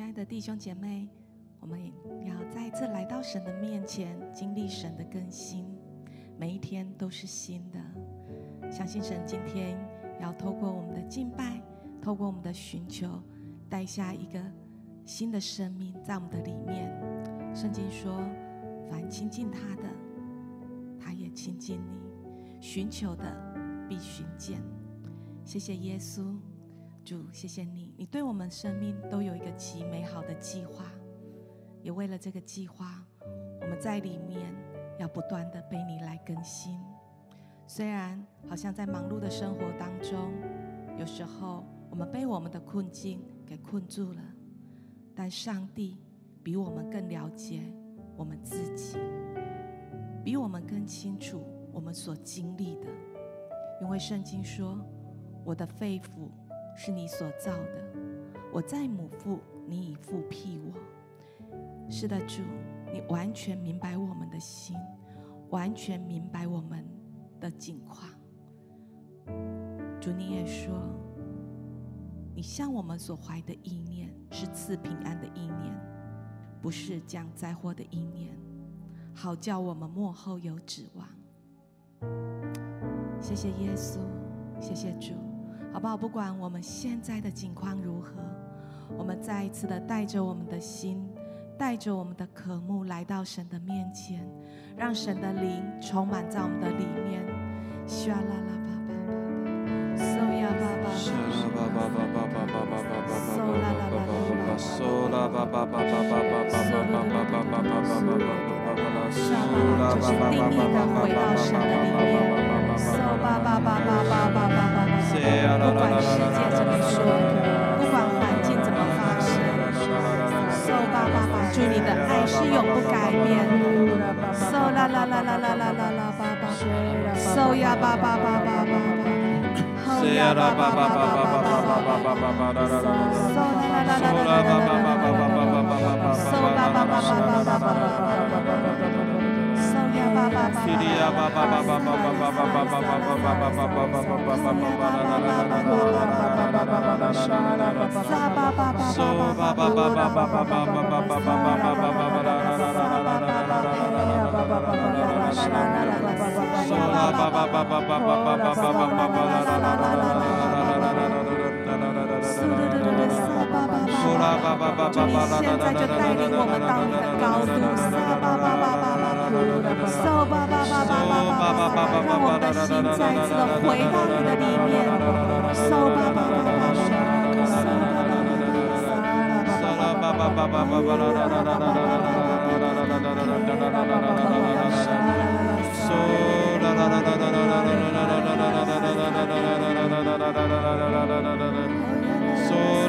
亲爱的弟兄姐妹，我们要再一次来到神的面前，经历神的更新，每一天都是新的。相信神今天要透过我们的敬拜，透过我们的寻求，带下一个新的生命在我们的里面。圣经说：“凡亲近他的，他也亲近你；寻求的，必寻见。”谢谢耶稣。主，谢谢你，你对我们生命都有一个极美好的计划，也为了这个计划，我们在里面要不断的被你来更新。虽然好像在忙碌的生活当中，有时候我们被我们的困境给困住了，但上帝比我们更了解我们自己，比我们更清楚我们所经历的，因为圣经说：“我的肺腑。”是你所造的，我在母腹，你已复辟我。是的，主，你完全明白我们的心，完全明白我们的境况。主，你也说，你向我们所怀的意念是赐平安的意念，不是降灾祸的意念，好叫我们末后有指望。谢谢耶稣，谢谢主。好不好？不管我们现在的境况如何，我们再一次的带着我们的心，带着我们的渴慕来到神的面前，让神的灵充满在我们的里面。沙啦啦吧吧吧，嗦呀吧吧，沙啦吧吧吧吧吧吧吧吧，嗦啦啦啦啦啦，嗦啦吧吧吧吧吧吧吧吧吧吧吧吧吧吧吧，沙啦就是定义的回到神的里面。嗦吧吧吧吧吧吧吧。不管世界怎么说，不管环境怎么发生，受爸爸爸，祝你的爱是永不改变的。受啦啦啦啦啦啦啦啦，爸爸，受呀爸爸爸爸爸爸，受呀爸爸爸爸爸爸爸爸爸爸，受啦啦啦啦啦啦啦啦，受爸爸爸爸爸爸爸爸。Sola 现在就带领我们到你的高度。受吧吧吧吧吧吧吧吧吧吧，让我们的心再次回到你的里面。受吧吧吧吧吧吧吧吧吧吧吧吧吧吧吧吧，受吧吧 Oh,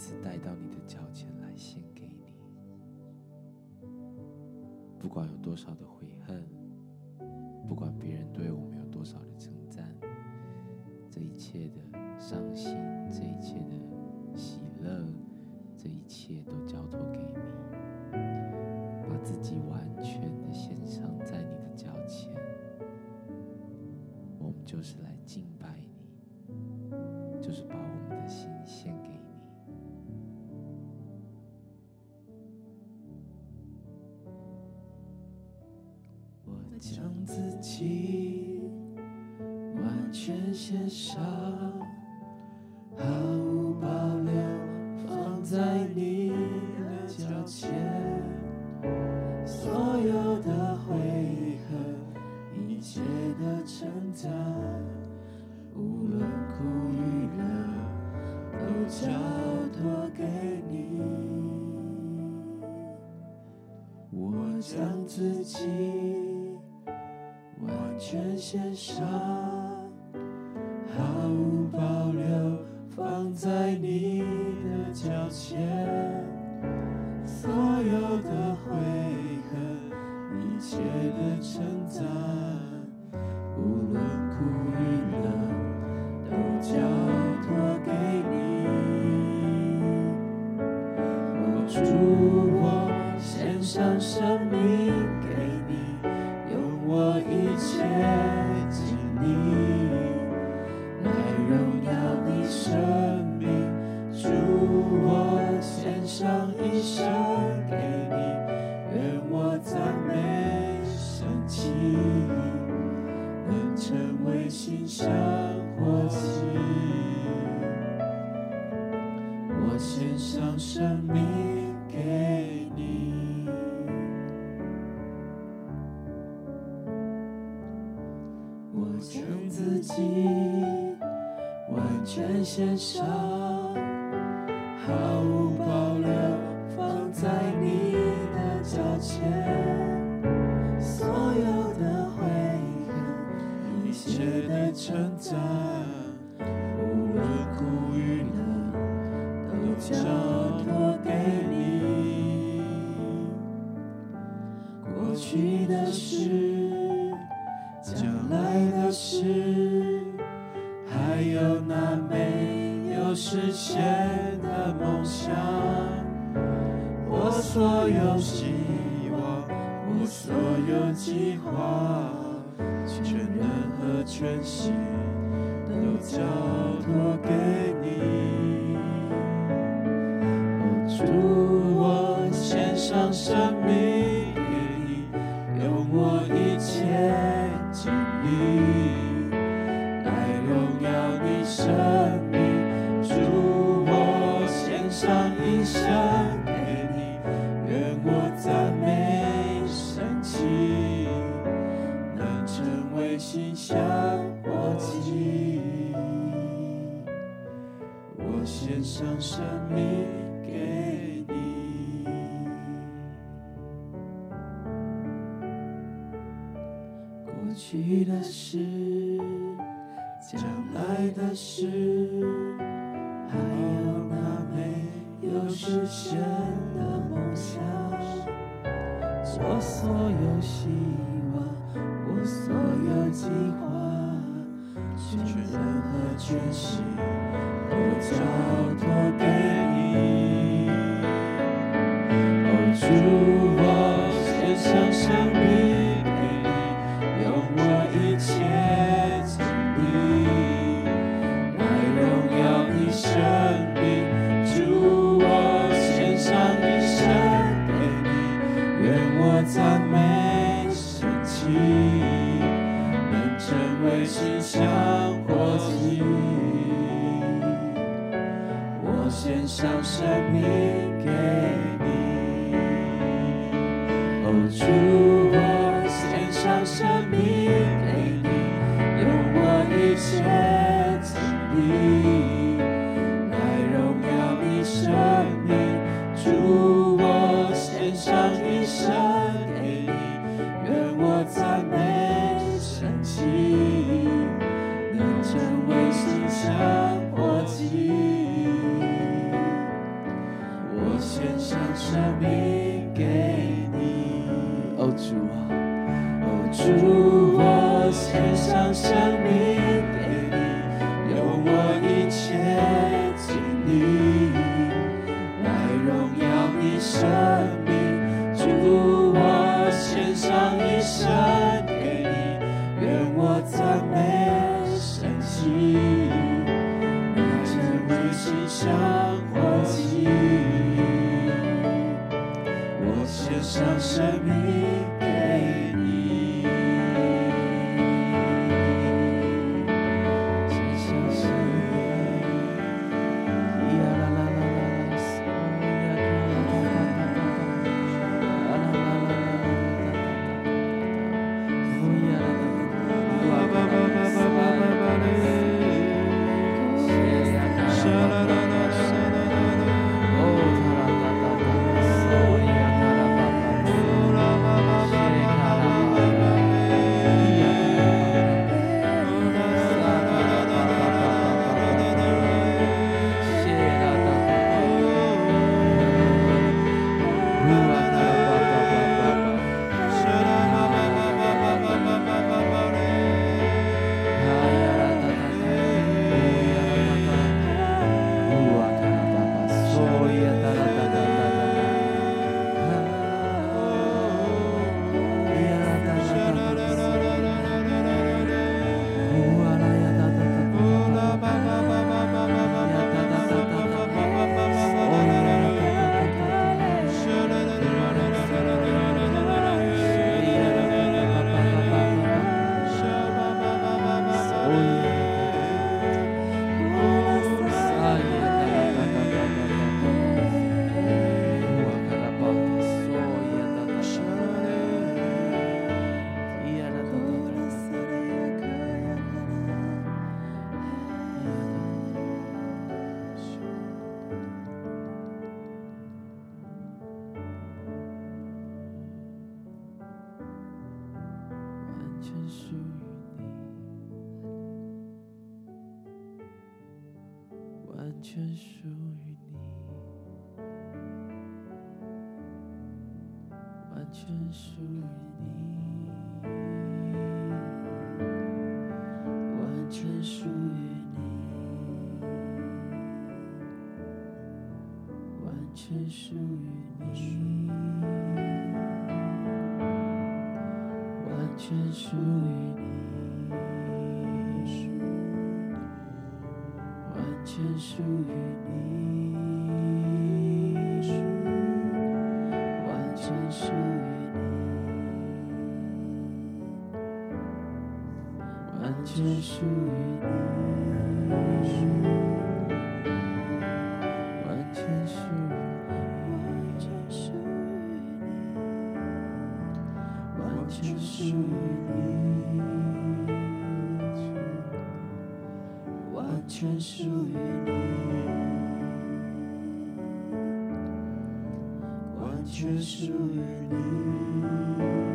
次带到你的脚前来献给你。不管有多少的悔恨，不管别人对我们有多少的称赞，这一切的伤心，这一切的喜乐，这一切都交托给你，把自己完全的献上在你的脚前。我们就是来献上，毫无保留放在你的脚前，所有的悔恨，一切的称赞，无论苦与乐，都交托给你。我将自己。完全献上，前，所有的悔恨，一切的称赞，所有希望，我所有计划，全能和全心都交托给你。主，我献上生命将生命给你。过去的事，将来的事，还有那没有实现的梦想，我所有希望，我所有计划，全人和全心我属于你完全属于你完全属于你完全属于你完全属于你完全属于你完全属于你。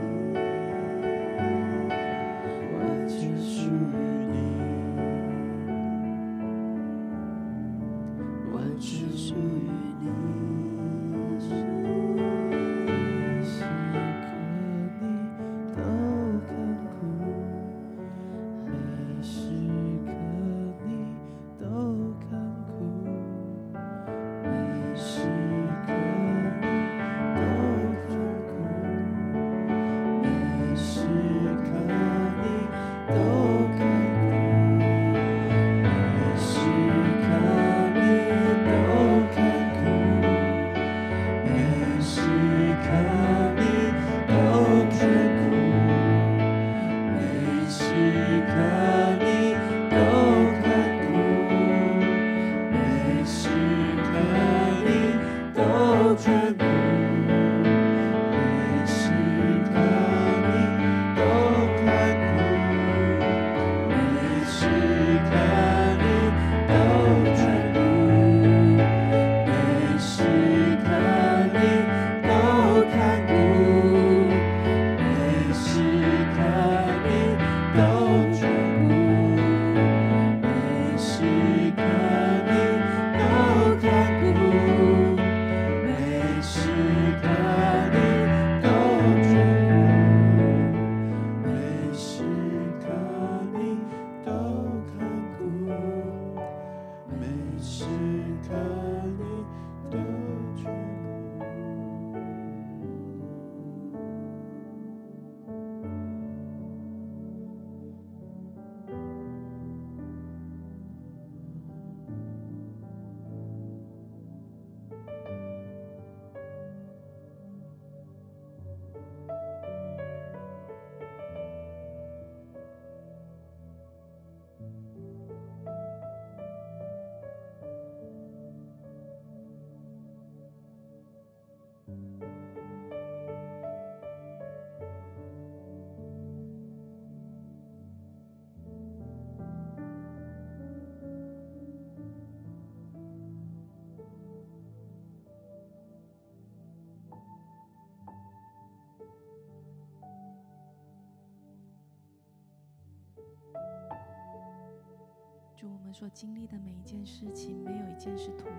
我们所经历的每一件事情，没有一件是突然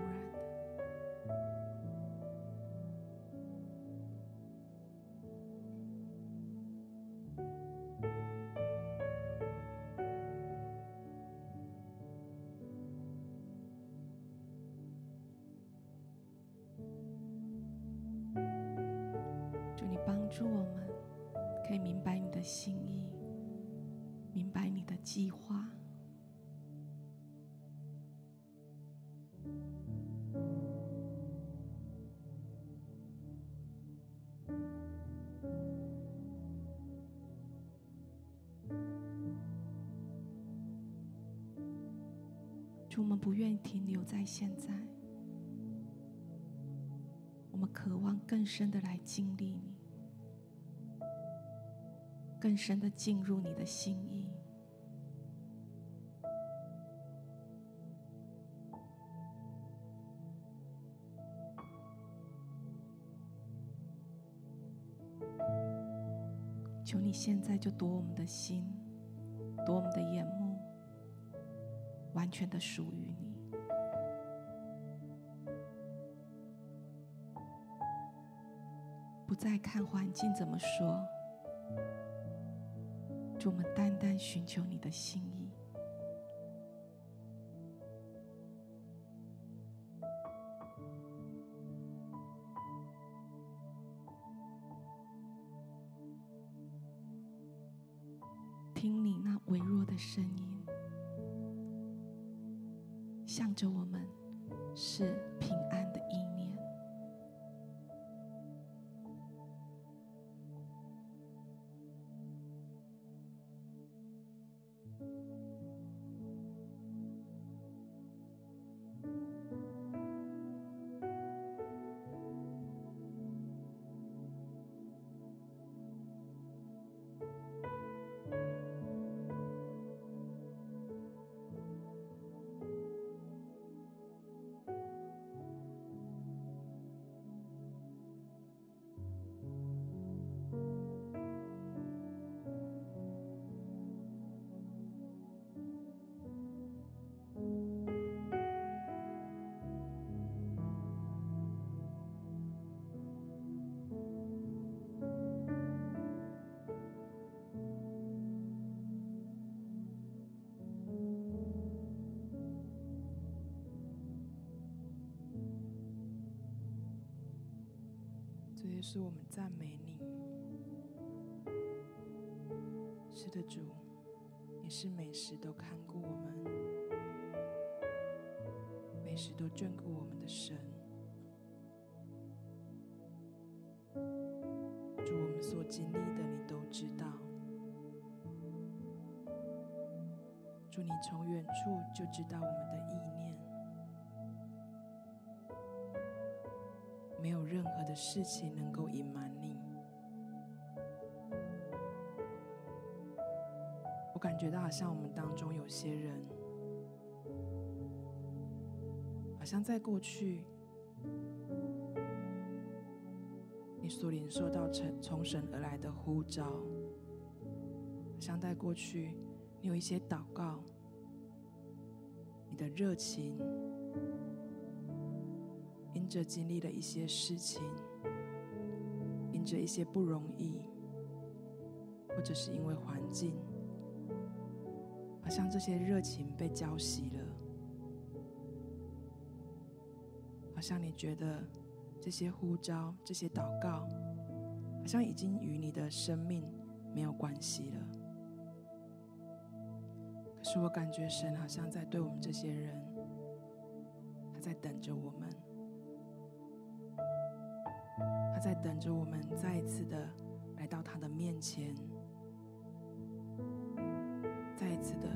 不愿意停留在现在，我们渴望更深的来经历你，更深的进入你的心意。求你现在就夺我们的心，夺我们的眼目。完全的属于你，不再看环境怎么说，主，我们单单寻求你的心意。这也是我们赞美你。是的，主，你是每时都看顾我们，每时都眷顾我们的神。主，我们所经历的，你都知道。主，你从远处就知道我们的意念。的事情能够隐瞒你。我感觉到好像我们当中有些人，好像在过去，你所领受到从从神而来的呼召，好像在过去，你有一些祷告，你的热情。因着经历了一些事情，因着一些不容易，或者是因为环境，好像这些热情被浇熄了，好像你觉得这些呼召、这些祷告，好像已经与你的生命没有关系了。可是我感觉神好像在对我们这些人，他在等着我们。在等着我们再一次的来到他的面前，再一次的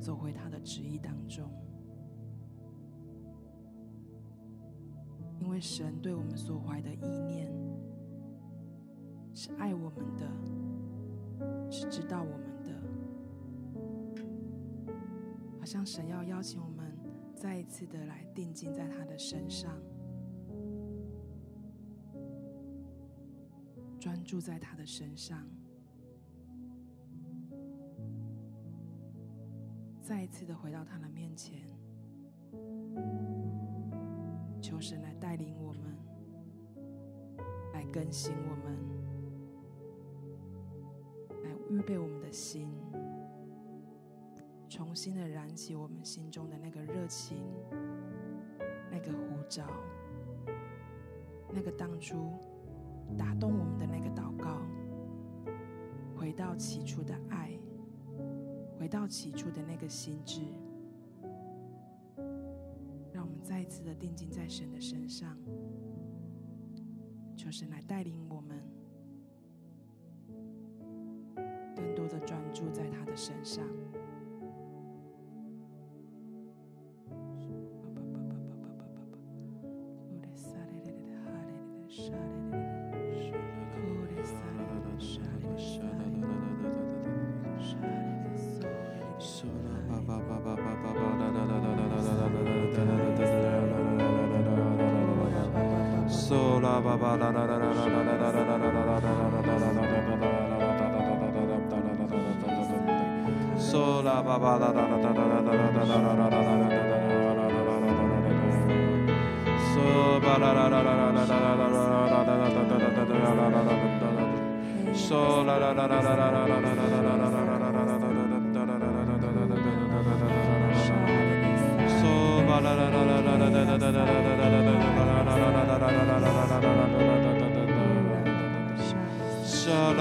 走回他的旨意当中。因为神对我们所怀的意念是爱我们的，是知道我们的，好像神要邀请我们再一次的来定睛在他的身上。住在他的身上，再一次的回到他的面前，求神来带领我们，来更新我们，来预备我们的心，重新的燃起我们心中的那个热情，那个呼召，那个当初打动我们的那个祷告，回到起初的爱。回到起初的那个心智，让我们再一次的定睛在神的身上，求神来带领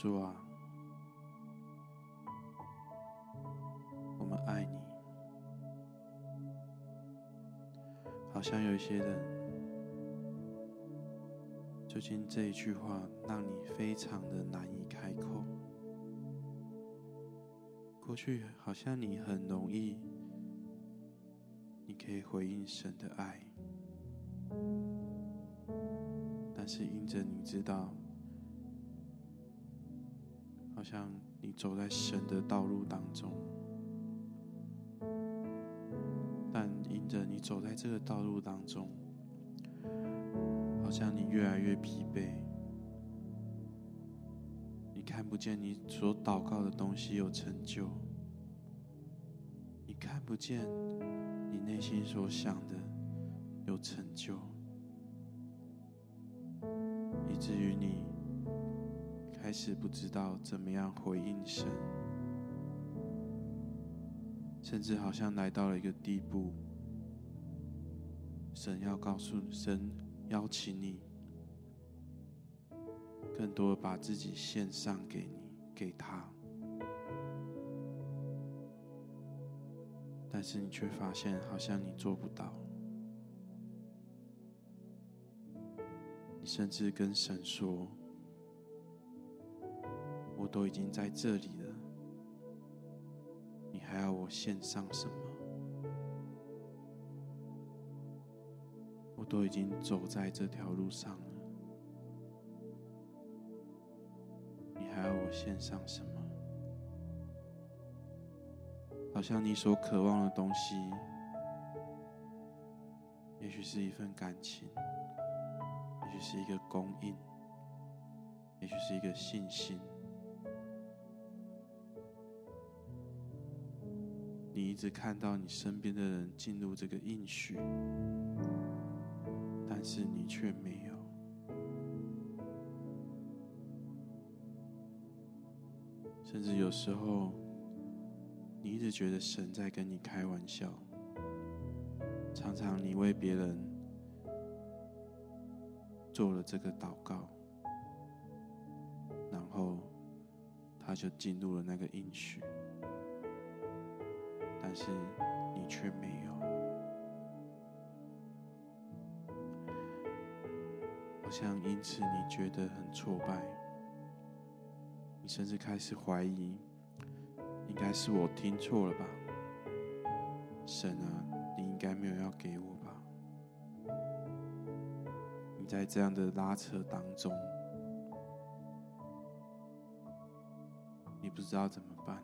主啊，我们爱你。好像有一些人，最近这一句话让你非常的难以开口。过去好像你很容易，你可以回应神的爱，但是因着你知道。好像你走在神的道路当中，但因着你走在这个道路当中，好像你越来越疲惫，你看不见你所祷告的东西有成就，你看不见你内心所想的有成就，以至于你。开始不知道怎么样回应神，甚至好像来到了一个地步，神要告诉神邀请你，更多把自己献上给你，给他，但是你却发现好像你做不到，你甚至跟神说。都已经在这里了，你还要我献上什么？我都已经走在这条路上了，你还要我献上什么？好像你所渴望的东西，也许是一份感情，也许是一个供应，也许是一个信心。你一直看到你身边的人进入这个应许，但是你却没有。甚至有时候，你一直觉得神在跟你开玩笑，常常你为别人做了这个祷告，然后他就进入了那个应许，但是你却没有，好像因此你觉得很挫败，你甚至开始怀疑，应该是我听错了吧？神啊！你应该没有要给我吧？你在这样的拉扯当中，你不知道怎么办，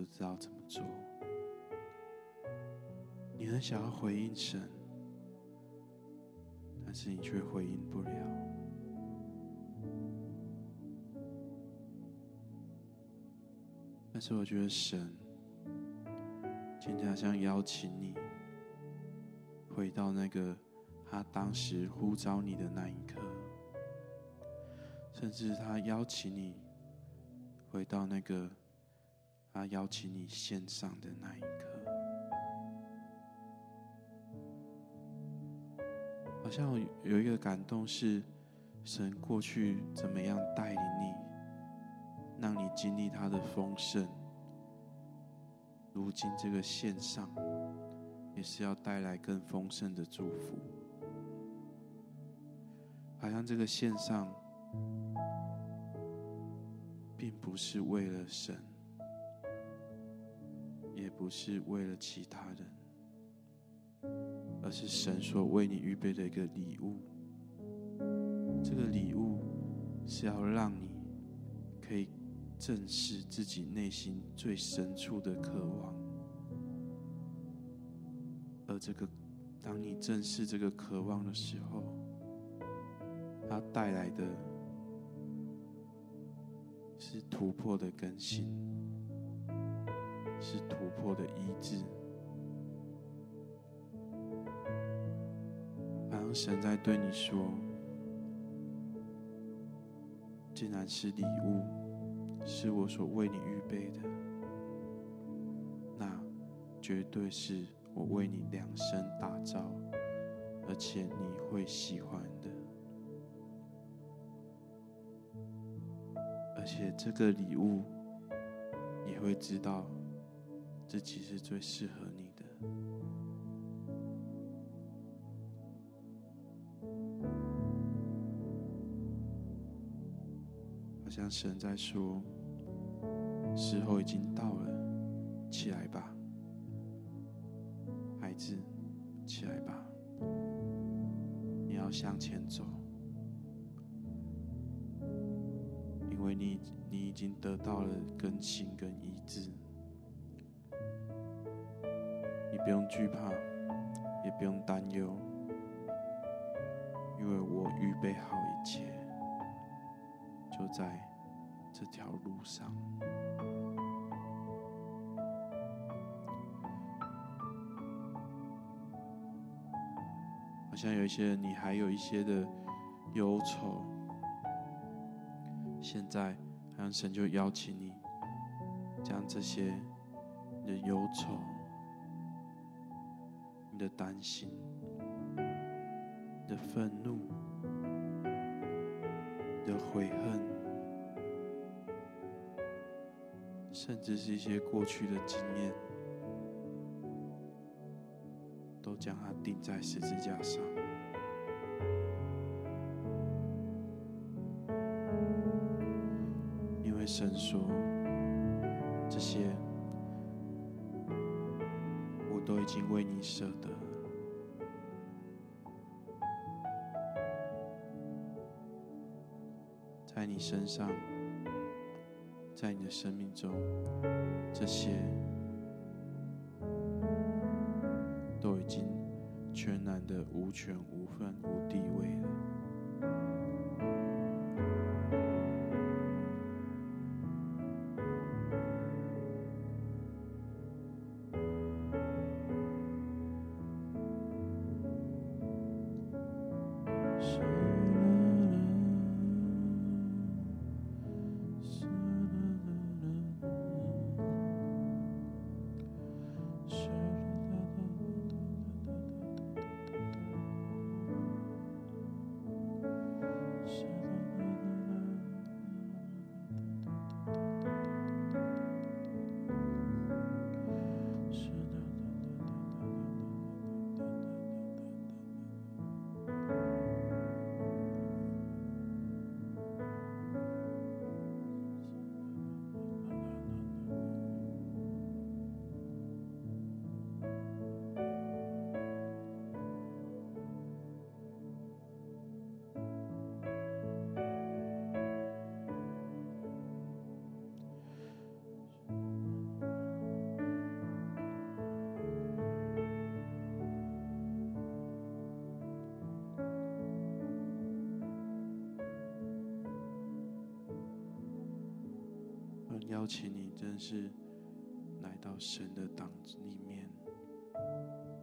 不知道怎么做，你很想要回应神，但是你却回应不了。但是我觉得神。今天好像邀请你回到那个他当时呼召你的那一刻，甚至他邀请你回到那个他邀请你献上的那一刻，好像有一个感动是神过去怎么样带领你，让你经历他的丰盛。如今这个献上，也是要带来更丰盛的祝福。好像这个献上，并不是为了神，也不是为了其他人，而是神所为你预备的一个礼物。这个礼物是要让你可以。正视自己内心最深处的渴望，而这个，当你正视这个渴望的时候，它带来的是突破的更新，是突破的医治。好像神在对你说，既然是礼物。是我所为你预备的，那绝对是我为你量身打造，而且你会喜欢的。而且这个礼物，你会知道自己是最适合你的。好像神在说：“时候已经到了，起来吧，孩子，起来吧，你要向前走，因为你你已经得到了更新跟医治，不用惧怕，也不用担忧，因为我预备好一切。”就在这条路上，好像有一些，你还有一些的忧愁。现在，好像神就邀请你，将这些你的忧愁、的担心、的愤怒。的悔恨，甚至是一些过去的经验，都将它钉在十字架上。因为神说，这些都已经为你舍得。在你身上，在你的生命中，这些都已经全然的无权无份无地位了。邀请你，真是来到神的档里面，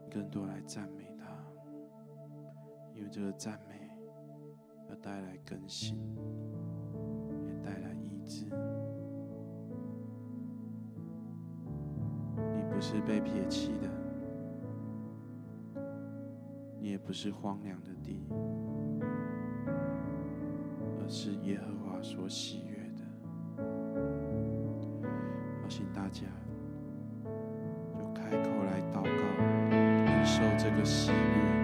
更多来赞美他，因为这个赞美要带来更新，也带来医治。你不是被撇弃的，你也不是荒凉的地，而是耶和华所喜悦。请大家就开口来祷告，领受这个喜悦。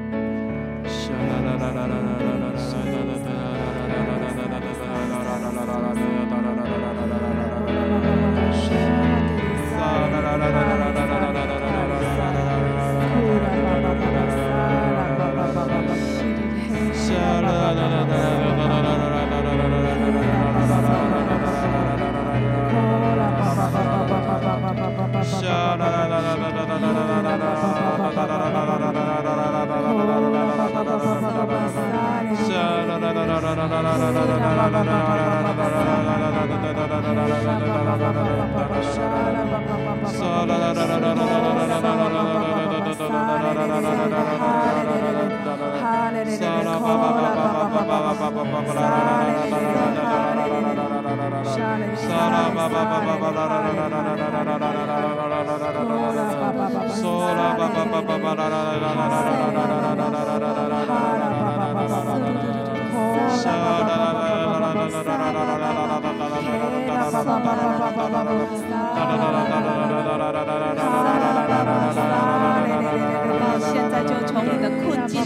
Sala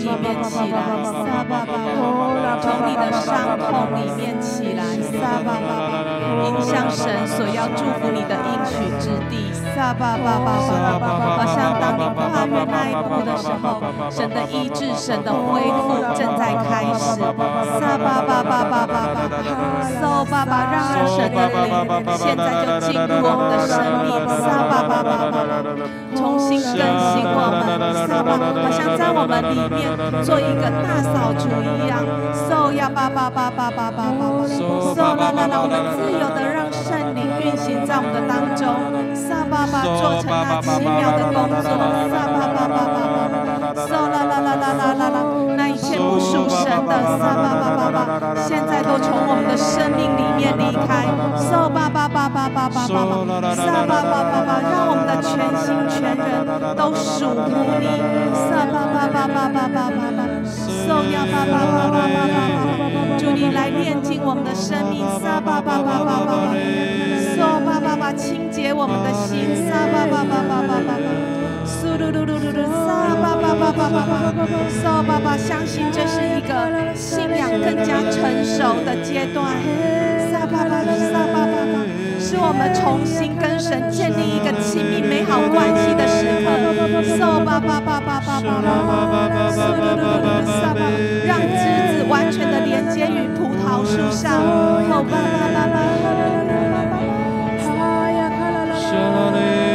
里面起来，撒巴巴，从你的伤痛里面起来，撒巴巴，迎向神所要祝福你的应许之地，撒巴巴巴巴巴，好像当你跨越那一步的时候，神的医治、神的恢复正在开始，撒巴巴巴巴巴巴，撒巴巴，让神的灵现在就进入我们的生命，撒巴巴巴巴，重新更新我们，撒巴。好像在我们里面做一个大扫除一样，受呀吧吧吧吧吧吧吧，受啦啦啦，我们自有的让圣灵运行在我们的当中，撒巴巴做成那奇妙的工作，撒巴巴巴巴巴，受啦啦啦啦啦啦啦，不属神的，撒巴巴巴巴，现在都从我们的生命里面离开，撒巴巴巴巴巴巴巴，撒巴巴巴巴，让我们的全心全人都属乎你，撒巴巴巴巴巴巴巴，巴要巴巴巴巴巴巴，主你来炼净我们的生命，撒巴巴巴巴巴巴，颂巴巴巴清洁我们的心，撒巴巴巴巴巴巴。苏噜噜噜噜噜，撒巴巴巴巴巴巴，受巴巴相信这是一个信仰更加成熟的阶段，撒巴巴撒巴巴巴，是我们重新跟神建立一个亲密美好关系的时刻，受巴巴巴巴。巴巴巴巴巴巴巴巴巴巴，让枝子完全的连接于葡萄树上。巴巴巴巴好像你必须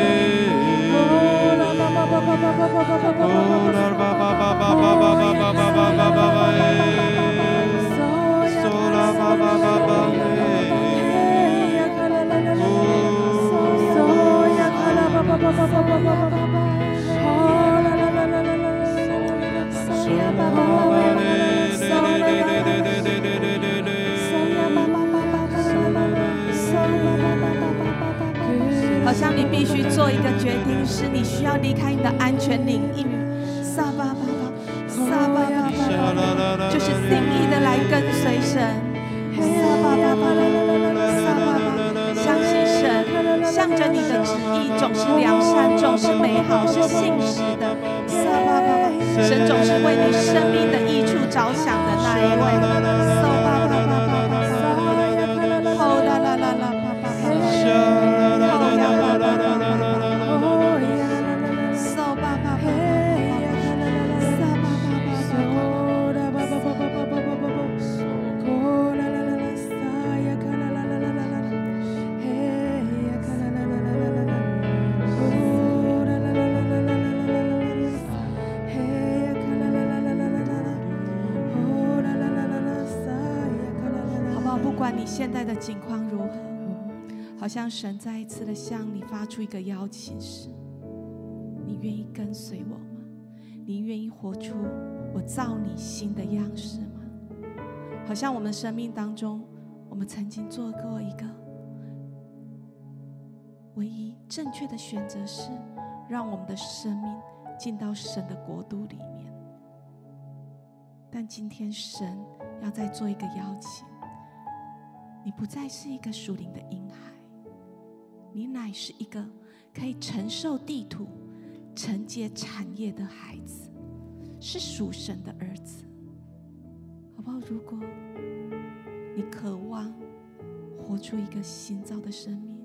好像你必须做一个决定，是你需要。的安全领域。撒巴，神再一次的向你发出一个邀请时，你愿意跟随我吗？你愿意活出我造你新的样式吗？好像我们生命当中，我们曾经做过一个唯一正确的选择是，让我们的生命进到神的国度里面。但今天神要再做一个邀请，你不再是一个属灵的婴孩，你乃是一个可以承受地土、承接产业的孩子，是属神的儿子，好不好？如果你渴望活出一个新造的生命，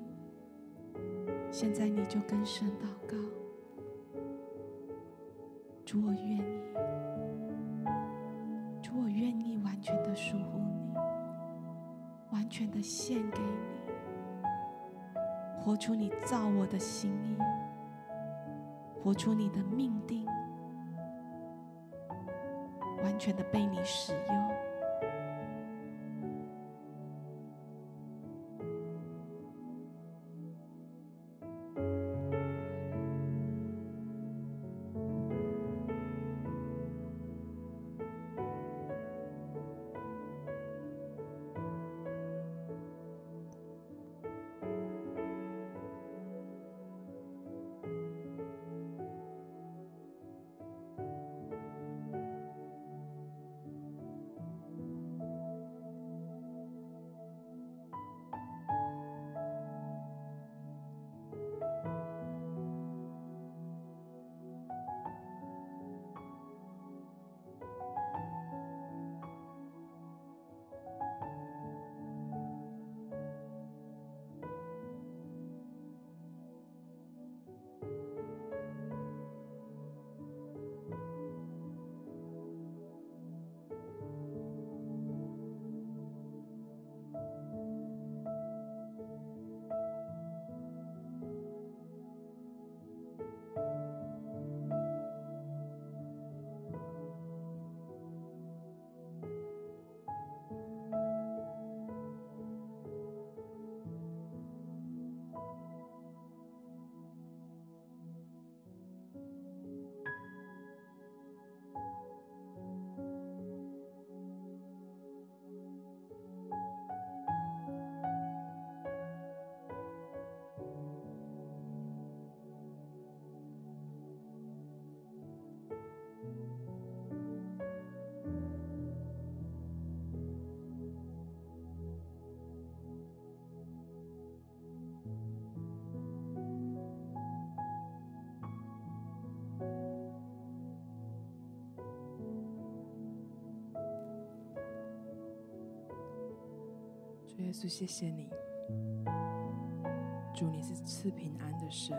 现在你就跟神祷告：主，我愿意，主，我愿意完全的属乎你，完全的献给你，活出你造我的心意，活出你的命定，完全的被你使用。主耶稣，谢谢你。主，你是赐平安的神。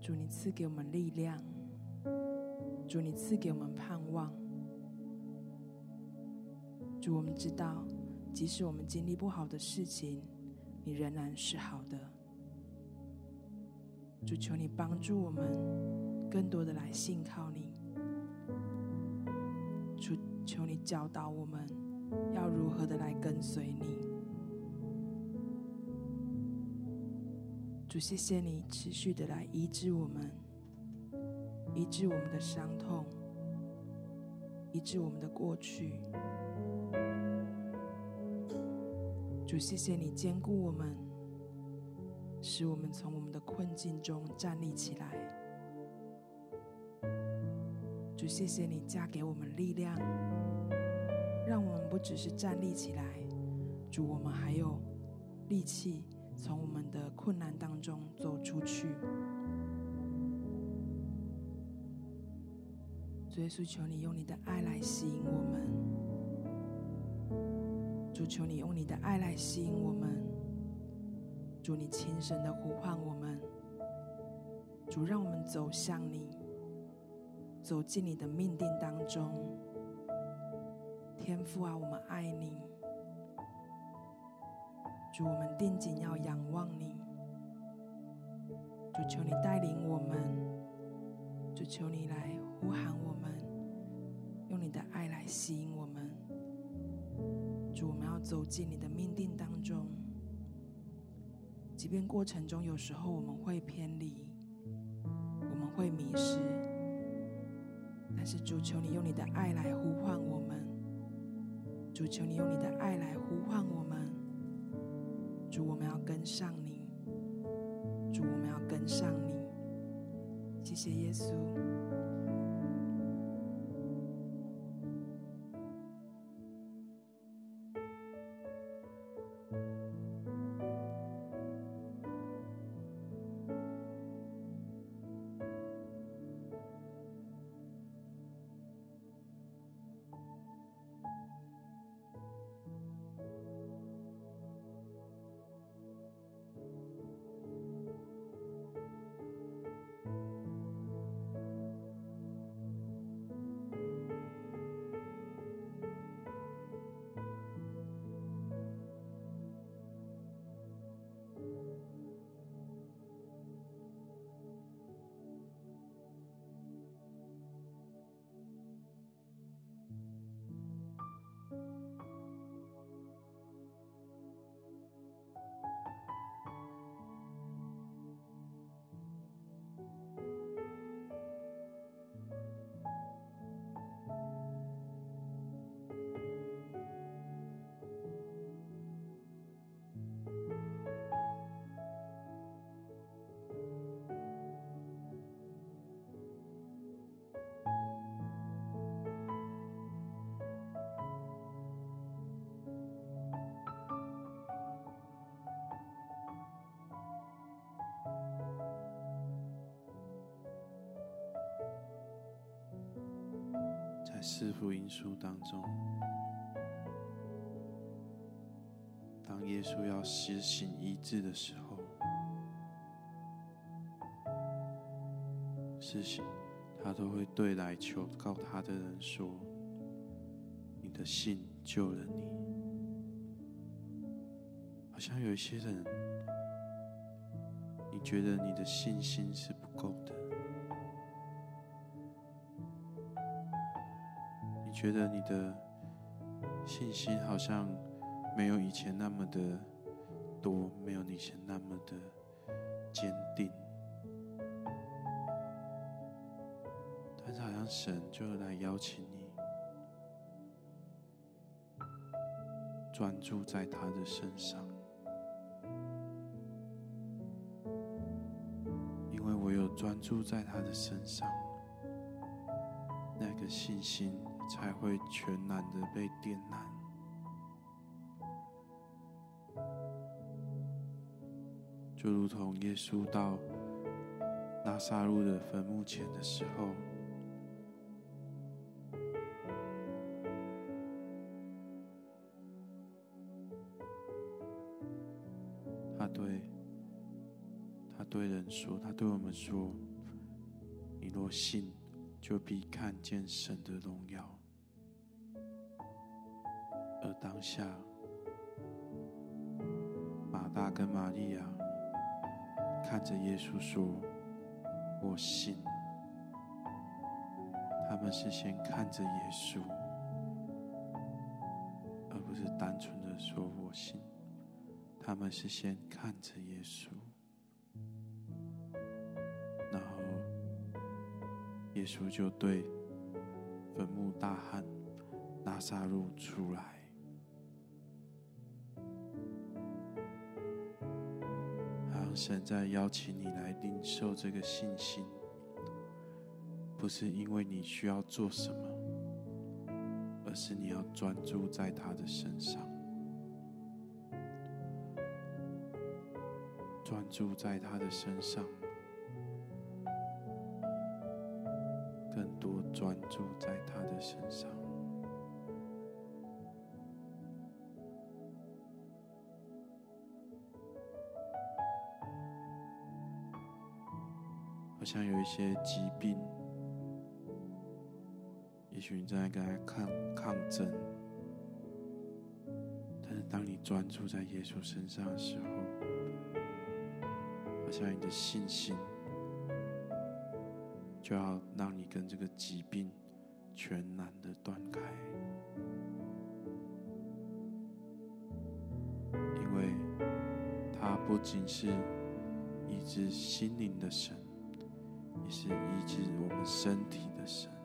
主，你赐给我们力量。主，你赐给我们盼望。主，我们知道，即使我们经历不好的事情，你仍然是好的。主，求你帮助我们，更多的来信靠你。主，求你教导我们。要如何的来跟随你？主，谢谢你持续的来医治我们，医治我们的伤痛，医治我们的过去。主，谢谢你坚固我们，使我们从我们的困境中站立起来。主，谢谢你加给我们力量。我们不只是站立起来，主，我们还有力气从我们的困难当中走出去。主耶稣，求你用你的爱来吸引我们。主，求你用你的爱来吸引我们。主，你轻声的呼唤我们。主，让我们走向你，走进你的命定当中。天父啊，我们爱你。主，我们定睛要仰望你。主，求你带领我们。主，求你来呼喊我们，用你的爱来吸引我们。主，我们要走进你的命定当中，即便过程中有时候我们会偏离，我们会迷失，但是主，求你用你的爱来呼唤我们。主，求你用你的爱来呼唤我们。主，我们要跟上你。主，我们要跟上你。谢谢耶稣。四福音书当中，当耶稣要施行医治的时候，施行他都会对来求告他的人说：“你的信救了你。”好像有一些人，你觉得你的信心是觉得你的信心好像没有以前那么的多，没有以前那么的坚定，但是好像神就来邀请你专注在他的身上，因为我有专注在他的身上，那个信心。才会全然的被点燃，就如同耶稣到拉撒路的坟墓前的时候，他对他对人说，他对我们说：“你若信。”就必看见神的荣耀。而当下，马大跟玛利亚看着耶稣说：“我信。”他们是先看着耶稣，而不是单纯的说“我信”。他们是先看着耶稣。然后耶稣就对坟墓大喊：“拉撒路出来！”神在邀请你来领受这个信心，不是因为你需要做什么，而是你要专注在他的身上，专注在他的身上。更多专注在他的身上，像有一些疾病，也许你在跟他抗抗争，但是当你专注在耶稣身上的时候，好像你的信心就要让你跟这个疾病全然的断开，因为祂不仅是一只心灵的神。是医治我们身体的神。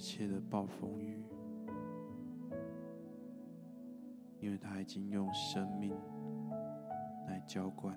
一切的暴风雨，因为他已经用生命来浇灌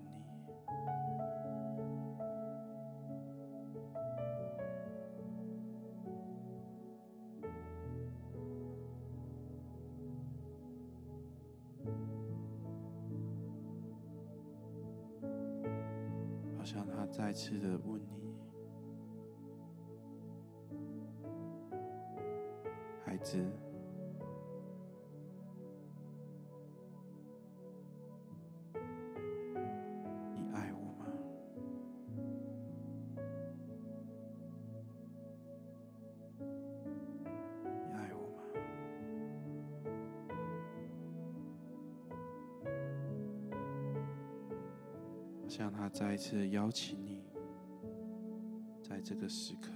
向他再一次邀请你，在这个时刻。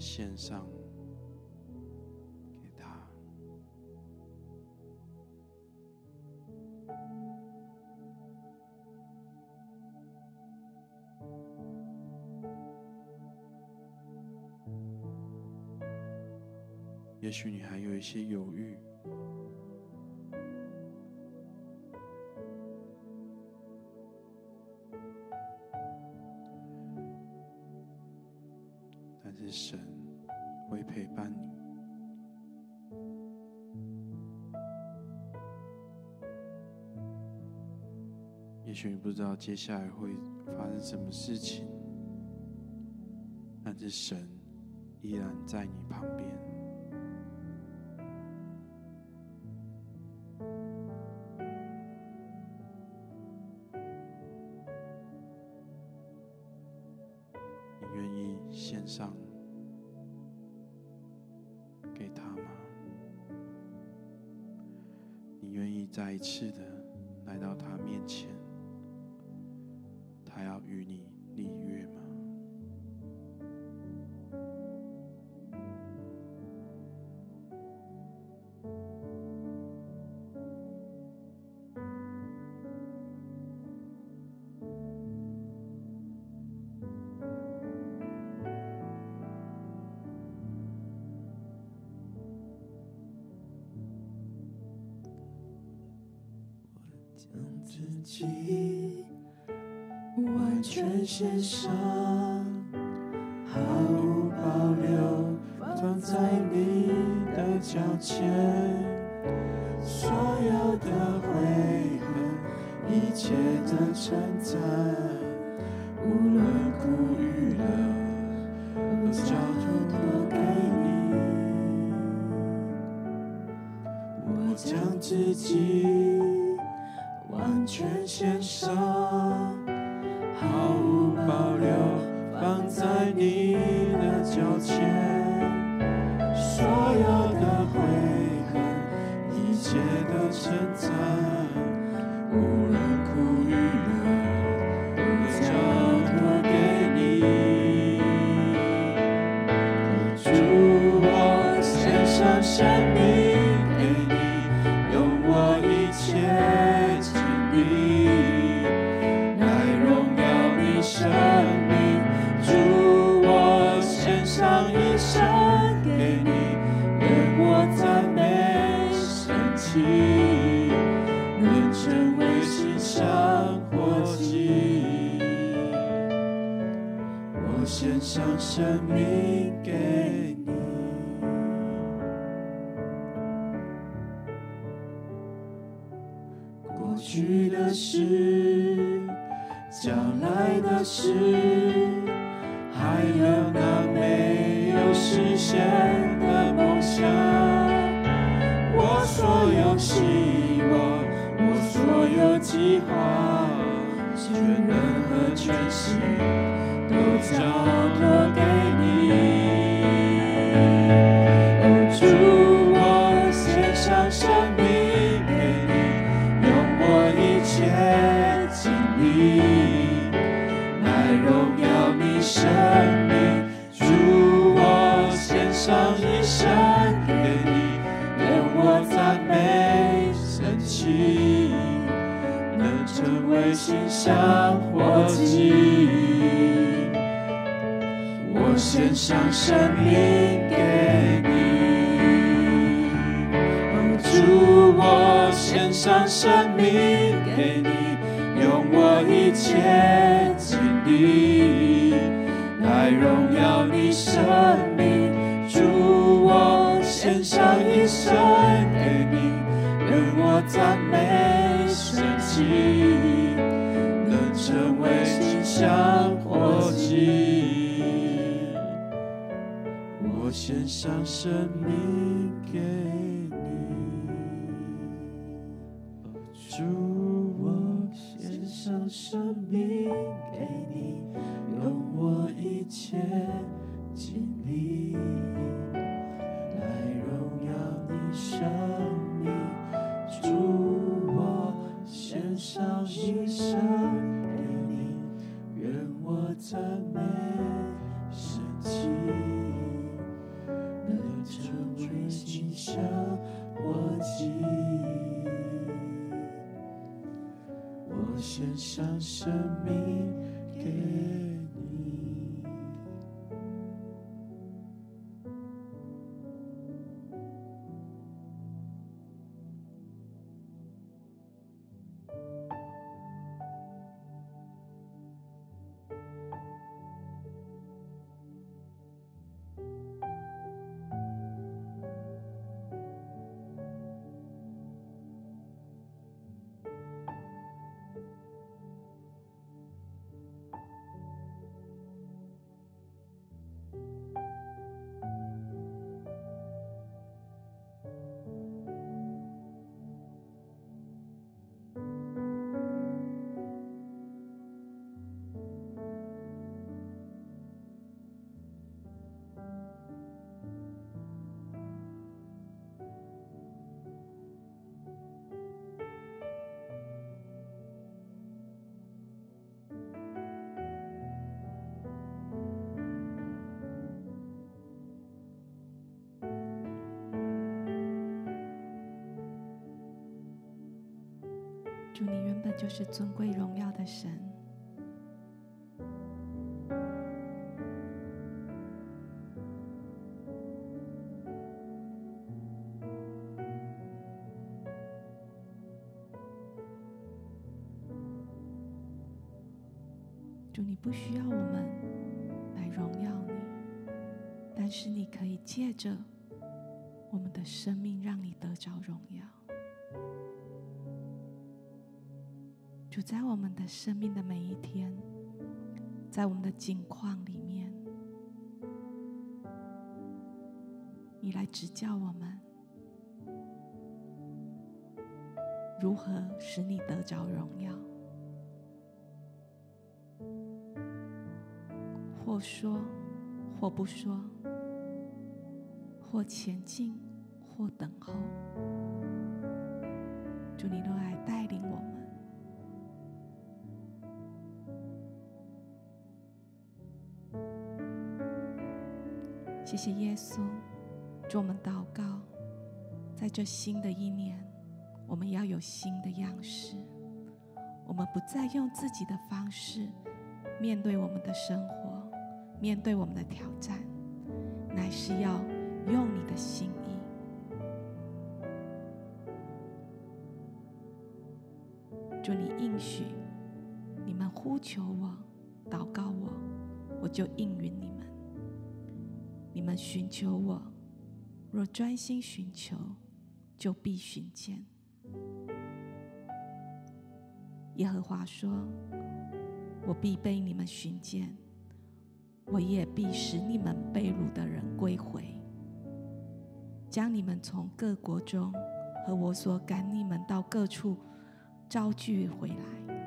献上给他，也许你还有一些犹豫。不知道接下来会发生什么事情，但是神依然在你旁边，献上，毫无保留放在你的脚前，所有的悔恨，一切的称赞，无论苦与乐，都交托给你。我将自己完全献上。脚前，所有的悔恨，一切的称赞，能。成为馨香火祭，我献上生命给你。主，我献上生命给你，用我一切经历来荣耀你生命。主，我献上一生，愿我赞美神奇。能成为馨香火祭，我献上生命给你。主，我献上生命给你，用我一切赞美神奇，能成为馨香火祭。我献上生命给主，你原本就是尊贵荣耀的神。主，你不需要我们来荣耀你，但是你可以借着我们的生命，让你得着荣耀。在我们的生命的每一天，在我们的境况里面，你来指教我们，如何使你得着荣耀，或说，或不说，或前进，或等候。主，你都来带领我们。谢谢耶稣，祝我们祷告，在这新的一年，我们要有新的样式。我们不再用自己的方式面对我们的生活，面对我们的挑战，乃是要用你的心意。祝你应许，你们呼求我，祷告我，我就应允你们。你们寻求我，若专心寻求，就必寻见。耶和华说：“我必被你们寻见，我也必使你们被掳的人归回，将你们从各国中和我所赶你们到各处招聚回来，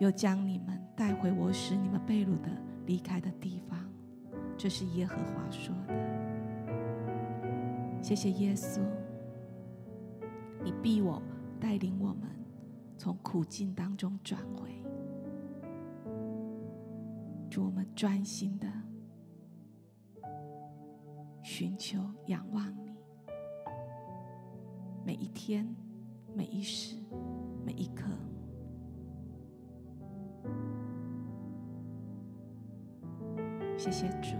又将你们带回我使你们被掳的离开的地方。这是耶和华说的。谢谢耶稣，你逼我带领我们从苦境当中转回。主，我们专心的寻求、仰望你，每一天、每一时、每一刻。谢谢主，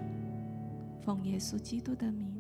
奉耶稣基督的名。